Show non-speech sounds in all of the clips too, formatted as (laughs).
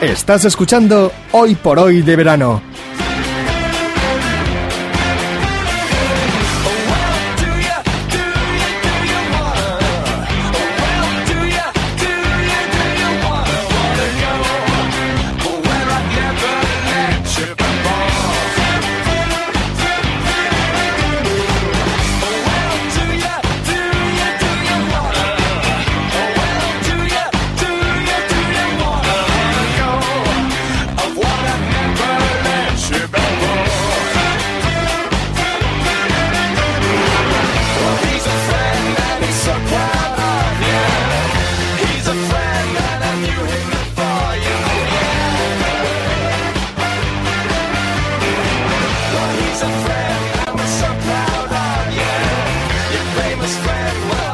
Estás escuchando Hoy por Hoy de Verano.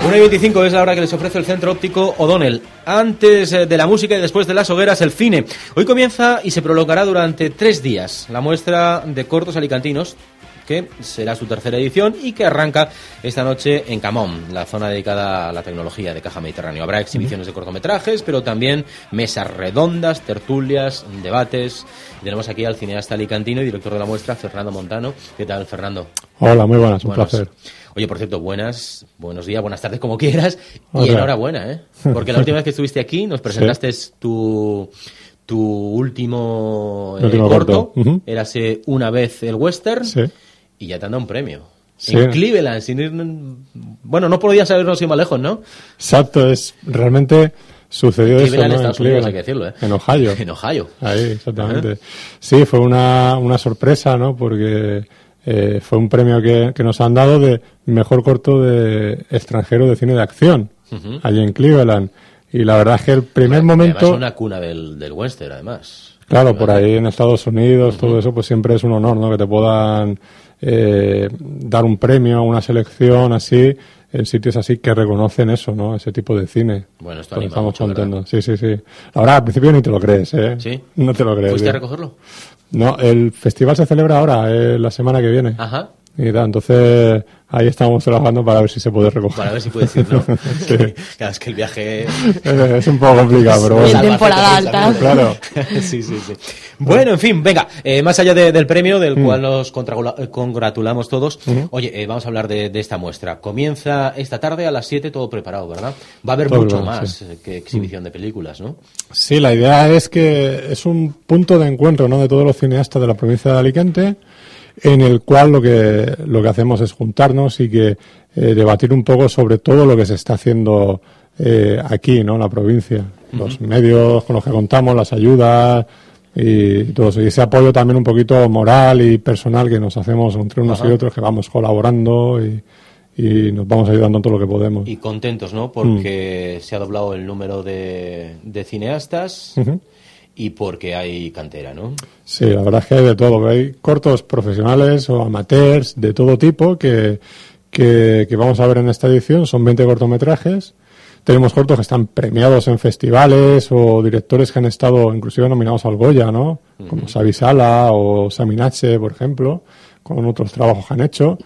Una y 25 es la hora que les ofrece el centro óptico O'Donnell. Antes eh, de la música y después de las hogueras, el cine. Hoy comienza y se prolongará durante tres días la muestra de cortos alicantinos, que será su tercera edición y que arranca esta noche en Camón, la zona dedicada a la tecnología de Caja Mediterráneo. Habrá exhibiciones de cortometrajes, pero también mesas redondas, tertulias, debates. Tenemos aquí al cineasta alicantino y director de la muestra, Fernando Montano. ¿Qué tal, Fernando? Hola, muy buenas, un Buenas. placer. Oye, por cierto, buenas, buenos días, buenas tardes, como quieras. Y enhorabuena, ¿eh? Porque la última vez que estuviste aquí nos (laughs) presentaste tu, tu último, eh, último corto. corto, ujú. Érase una vez el western. Sí. Y ya te han dado un premio. Sí. En Cleveland, sin ir... Bueno, no podías habernos ido más lejos, ¿no? Exacto, es realmente sucedió eso, Cleveland, ¿no? Estados En Unidos, hay que decirlo, ¿eh? En Ohio. (laughs) En Ohio. Ahí, exactamente. Sí, fue una, una sorpresa, ¿no? Porque eh, fue un premio que, que nos han dado de mejor corto de extranjero de cine de acción, allí en Cleveland. Y la verdad es que el primer Además, momento, una cuna del, del western, además. claro, por ahí en Estados Unidos, todo eso, pues siempre es un honor, ¿no? Que te puedan eh, dar un premio, una selección así, en sitios así que reconocen eso, ¿no? Ese tipo de cine. Bueno, esto anima estamos mucho. Sí, sí, sí. Ahora, al principio ni te lo crees, ¿eh? ¿Sí? No te lo crees. ¿Fuiste a recogerlo? No, el festival se celebra ahora, eh, la semana que viene. Ajá. Y tal, entonces ahí estamos trabajando para ver si se puede recoger. Para ver si ¿no? (laughs) Sí. (laughs) Claro, es que el viaje... Eh, es un poco complicado, pero en bueno. temporada alta. Claro. (laughs) sí, sí, sí. Bueno, en fin, venga, eh, más allá de- del premio, del cual nos eh, congratulamos todos, oye, eh, vamos a hablar de, de esta muestra. Comienza esta tarde a las 7, todo preparado, ¿verdad? Va a haber Todo mucho preparado, más sí. que exhibición de películas, ¿no? Sí, la idea es que es un punto de encuentro ¿no? de todos los cineastas de la provincia de Alicante, en el cual lo que, lo que hacemos es juntarnos y que eh, debatir un poco sobre todo lo que se está haciendo eh, aquí, ¿no? en la provincia. Los medios con los que contamos, las ayudas y todo eso. Y ese apoyo también un poquito moral y personal que nos hacemos entre unos Ajá. y otros, que vamos colaborando y, y nos vamos ayudando en todo lo que podemos. Y contentos, ¿no? Porque se ha doblado el número de, de cineastas Ujú. Y porque hay cantera, ¿no? Sí, la verdad es que hay de todo. Hay cortos profesionales o amateurs de todo tipo que, que, que vamos a ver en esta edición. Son 20 cortometrajes. Tenemos cortos que están premiados en festivales o directores que han estado inclusive nominados al Goya, ¿no? Como Xavi Sala o Saminache, por ejemplo, con otros trabajos que han hecho.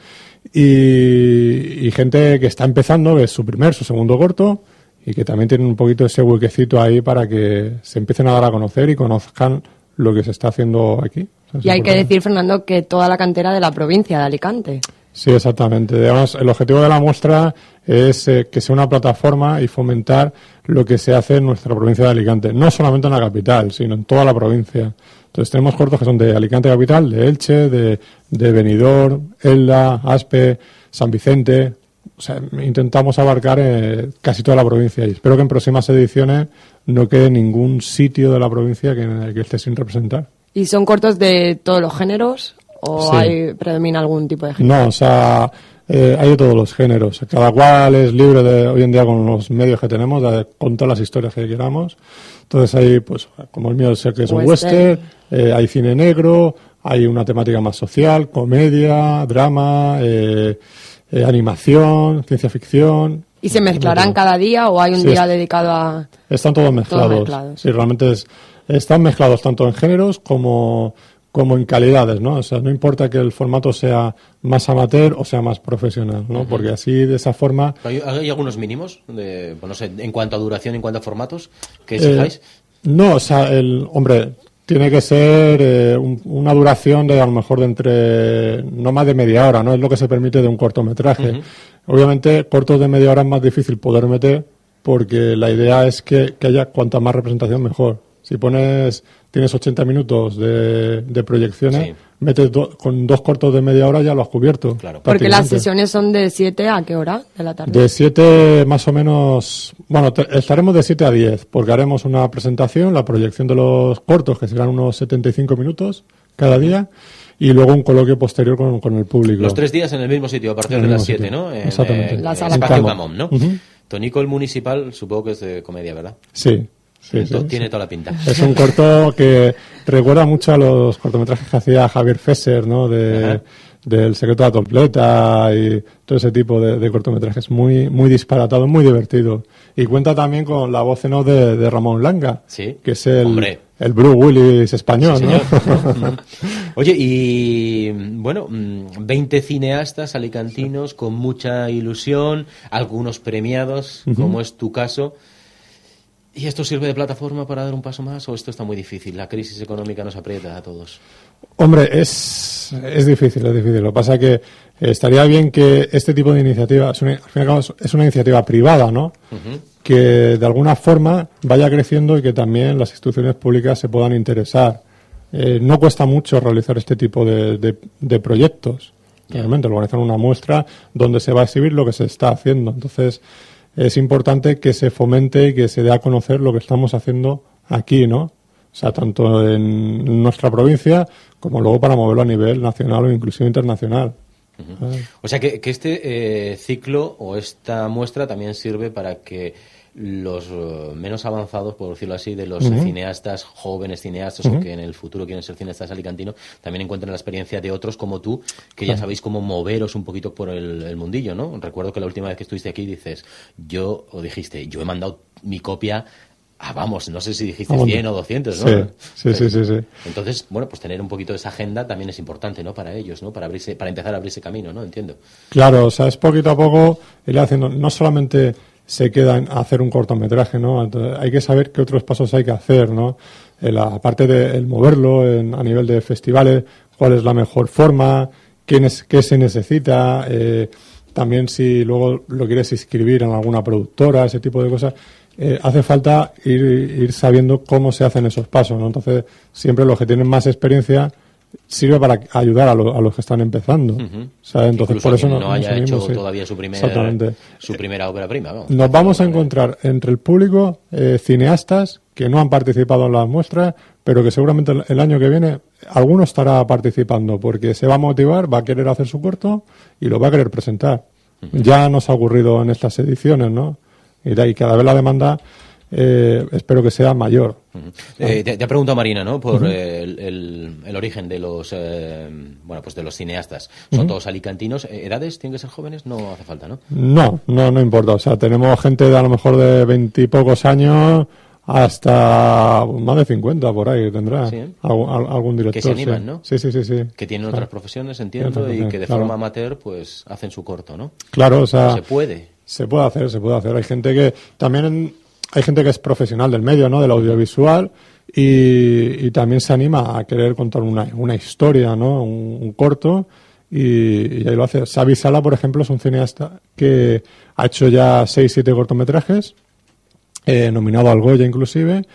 Y, y gente que está empezando, que es su primer, su segundo corto, y que también tienen un poquito ese huequecito ahí para que se empiecen a dar a conocer y conozcan lo que se está haciendo aquí. Y hay que decir, Fernando, que toda la cantera de la provincia de Alicante. Sí, exactamente. Además, el objetivo de la muestra es eh, que sea una plataforma y fomentar lo que se hace en nuestra provincia de Alicante. No solamente en la capital, sino en toda la provincia. Entonces tenemos cortos que son de Alicante capital, de Elche, de, de Benidorm, Elda, Aspe, San Vicente. O sea, intentamos abarcar eh, casi toda la provincia y espero que en próximas ediciones no quede ningún sitio de la provincia que, que esté sin representar. ¿Y son cortos de todos los géneros o Sí. hay predomina algún tipo de género? No, o sea, eh, hay de todos los géneros. Cada cual es libre de, hoy en día con los medios que tenemos, de contar las historias que queramos. Entonces hay, pues, como el mío sé que es un Western. eh, hay cine negro, hay una temática más social, comedia, drama, eh, eh, animación, ciencia ficción. ¿Y se mezclarán cada día o hay un Sí, día es- dedicado a...? Están todos mezclados. mezclados. Sí, realmente es- están mezclados tanto en géneros como, como en calidades, ¿no? O sea, no importa que el formato sea más amateur o sea más profesional, ¿no? Porque así, de esa forma, ¿Hay, hay algunos mínimos, de, pues no sé, en cuanto a duración, en cuanto a formatos, que Eh, exijáis? no, o sea, el hombre tiene que ser eh, un- una duración de a lo mejor de entre no más de media hora, no es lo que se permite de un cortometraje. Obviamente, cortos de media hora es más difícil poder meter porque la idea es que, que haya cuanta más representación mejor. Si pones tienes 80 minutos de, de proyecciones, Sí. metes do- con dos cortos de media hora ya lo has cubierto. Claro. Porque las sesiones son de 7 a qué hora de la tarde. De 7 más o menos, bueno, te- estaremos de 7 a 10, porque haremos una presentación, la proyección de los cortos, que serán unos 75 minutos cada día, y luego un coloquio posterior con, con el público. Los tres días en el mismo sitio, a partir En de las mismo 7, sitio. ¿no? En, Exactamente. La en sala Espacio Camón. Camón, ¿no? Ujú. Tonico el Municipal, supongo que es de comedia, ¿verdad? Sí, sí, sí, To- sí. Tiene toda la pinta. (laughs) Es un corto que recuerda mucho a los cortometrajes que hacía Javier Fesser, ¿no? De, del secreto de la completa y todo ese tipo de, de cortometrajes. Muy, muy disparatado, muy divertido. Y cuenta también con la voz en off de, de Ramón Langa, Sí. que es el, Hombre. el Bruce Willis español, ¿no? (laughs) (laughs) Oye, y bueno, mm, 20 cineastas alicantinos con mucha ilusión, algunos premiados, como es tu caso. ¿Y esto sirve de plataforma para dar un paso más o esto está muy difícil? La crisis económica nos aprieta a todos. Hombre, es, es difícil, es difícil. Lo que pasa es que estaría bien que este tipo de iniciativa, es una, al fin y al cabo, es- una iniciativa privada, ¿no? Que de alguna forma vaya creciendo y que también las instituciones públicas se puedan interesar. Eh, no cuesta mucho realizar este tipo de, de- de proyectos. Realmente, organizar una muestra donde se va a exhibir lo que se está haciendo. Entonces, es importante que se fomente y que se dé a conocer lo que estamos haciendo aquí, ¿no? O sea, tanto en nuestra provincia como luego para moverlo a nivel nacional o inclusive internacional. O sea que, que este eh, ciclo o esta muestra también sirve para que los eh, menos avanzados, por decirlo así, de los cineastas, jóvenes cineastas o que en el futuro quieren ser cineastas alicantinos, también encuentren la experiencia de otros como tú, que ya sabéis cómo moveros un poquito por el, el mundillo, ¿no? Recuerdo que la última vez que estuviste aquí dices, yo, o dijiste, yo he mandado mi copia a, vamos, no sé si dijiste Vamos. 100 o 200, ¿no? Sí, sí, sí, sí, sí. Entonces, bueno, pues tener un poquito de esa agenda también es importante, ¿no? Para ellos, ¿no? Para abrirse, para empezar a abrirse camino, ¿no? Entiendo. Claro, o sea, es poquito a poco ir haciendo, no solamente se queda en hacer un cortometraje, ¿no? Entonces, hay que saber qué otros pasos hay que hacer, ¿no? La parte de el moverlo en- a nivel de festivales, cuál es la mejor forma, qué, nes- qué se necesita, eh, también si luego lo quieres inscribir en alguna productora, ese tipo de cosas, eh, hace falta ir, ir sabiendo cómo se hacen esos pasos, ¿no? Entonces, siempre los que tienen más experiencia sirve para ayudar a, lo- a los que están empezando. ¿sabes? Entonces, Incluso por eso no, no haya hecho sí. todavía su, primer, su primera ópera prima. vamos. Nos vamos a encontrar entre el público eh, cineastas que no han participado en las muestras, pero que seguramente el- el año que viene alguno estará participando porque se va a motivar, va a querer hacer su corto y lo va a querer presentar. Ya nos ha ocurrido en estas ediciones, ¿no? Y, de ahí cada vez la demanda eh, espero que sea mayor. Eh, te, te ha preguntado Marina, ¿no? Por el, el- el origen de los, eh, bueno, pues de los cineastas. Son todos alicantinos. Eh, ¿Edades tienen que ser jóvenes? No hace falta, ¿no? No, no, no importa. O sea, tenemos gente de a lo mejor de veintipocos años hasta más de 50 por ahí tendrá Sí, ¿eh? algún, al- algún director. Que se animan, sí. ¿no? Sí, sí, sí, sí. Que tienen otras profesiones, entiendo, y que de claro. forma amateur, pues hacen su corto, ¿no? Claro, o sea, Se puede. se puede hacer, se puede hacer. Hay gente que también hay gente que es profesional del medio, ¿no? Del audiovisual y, también se anima a querer contar una, una historia, ¿no? Un, corto y, y ahí lo hace. Xavi Sala, por ejemplo, es un cineasta que ha hecho ya seis, siete cortometrajes, eh, nominado al Goya inclusive,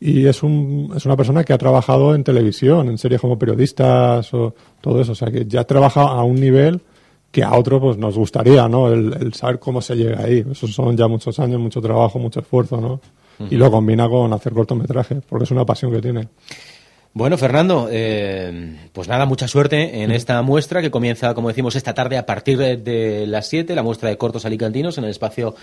y es, un, es una persona que ha trabajado en televisión, en series como periodistas o todo eso, o sea que ya trabaja a un nivel que a otro pues nos gustaría, ¿no? El, el saber cómo se llega ahí. Eso son ya muchos años, mucho trabajo, mucho esfuerzo, ¿no? Y lo combina con hacer cortometrajes, porque es una pasión que tiene. Bueno, Fernando, eh, pues nada, mucha suerte en esta muestra que comienza, como decimos, esta tarde a partir de, de las 7, la muestra de cortos alicantinos en el espacio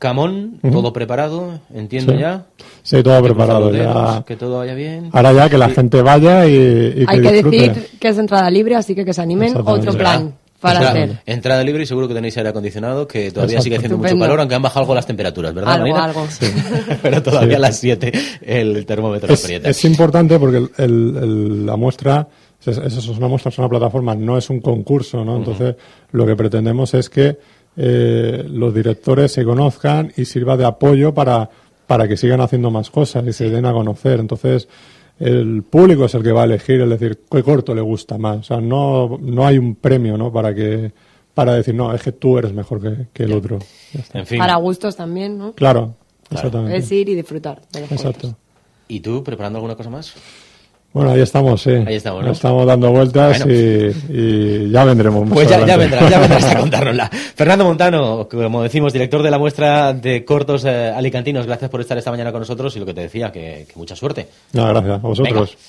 Camón. Todo preparado, entiendo Sí. ya. Sí, todo Que preparado dedos, ya. Que todo vaya bien. Ahora ya que la gente vaya y, y Hay que disfrute. decir que es entrada libre, así que que se animen. Otro plan para Entrada- hacer. Entrada libre y seguro que tenéis aire acondicionado, que todavía Exacto. sigue haciendo mucho calor, aunque han bajado algo las temperaturas, ¿verdad, Algo, Marina? algo. (laughs) Pero todavía Sí. a las 7 el termómetro es, aprieta. es importante porque el- el- el- la muestra es, es- es una muestra, es una plataforma, no es un concurso, ¿no? Entonces, lo que pretendemos es que eh, los directores se conozcan y sirva de apoyo para, para que sigan haciendo más cosas y se den a conocer. Entonces, el público es el que va a elegir, es decir, qué corto le gusta más. O sea, no, no hay un premio, ¿no? Para que para decir, no, es que tú eres mejor que, que el otro. Ya. En fin. Para gustos también, ¿no? Claro, exactamente. Es ir y disfrutar de los Exacto. cortos. ¿Y tú preparando alguna cosa más? Bueno, ahí estamos, sí. Ahí estamos, ¿no? dando vueltas Bueno. y, y ya vendremos. más Pues ya, ya vendrás, ya vendrás (laughs) a contárnosla. Fernando Montano, como decimos, director de la muestra de cortos eh, alicantinos, gracias por estar esta mañana con nosotros y lo que te decía, que, que mucha suerte. No, gracias. A vosotros. Venga.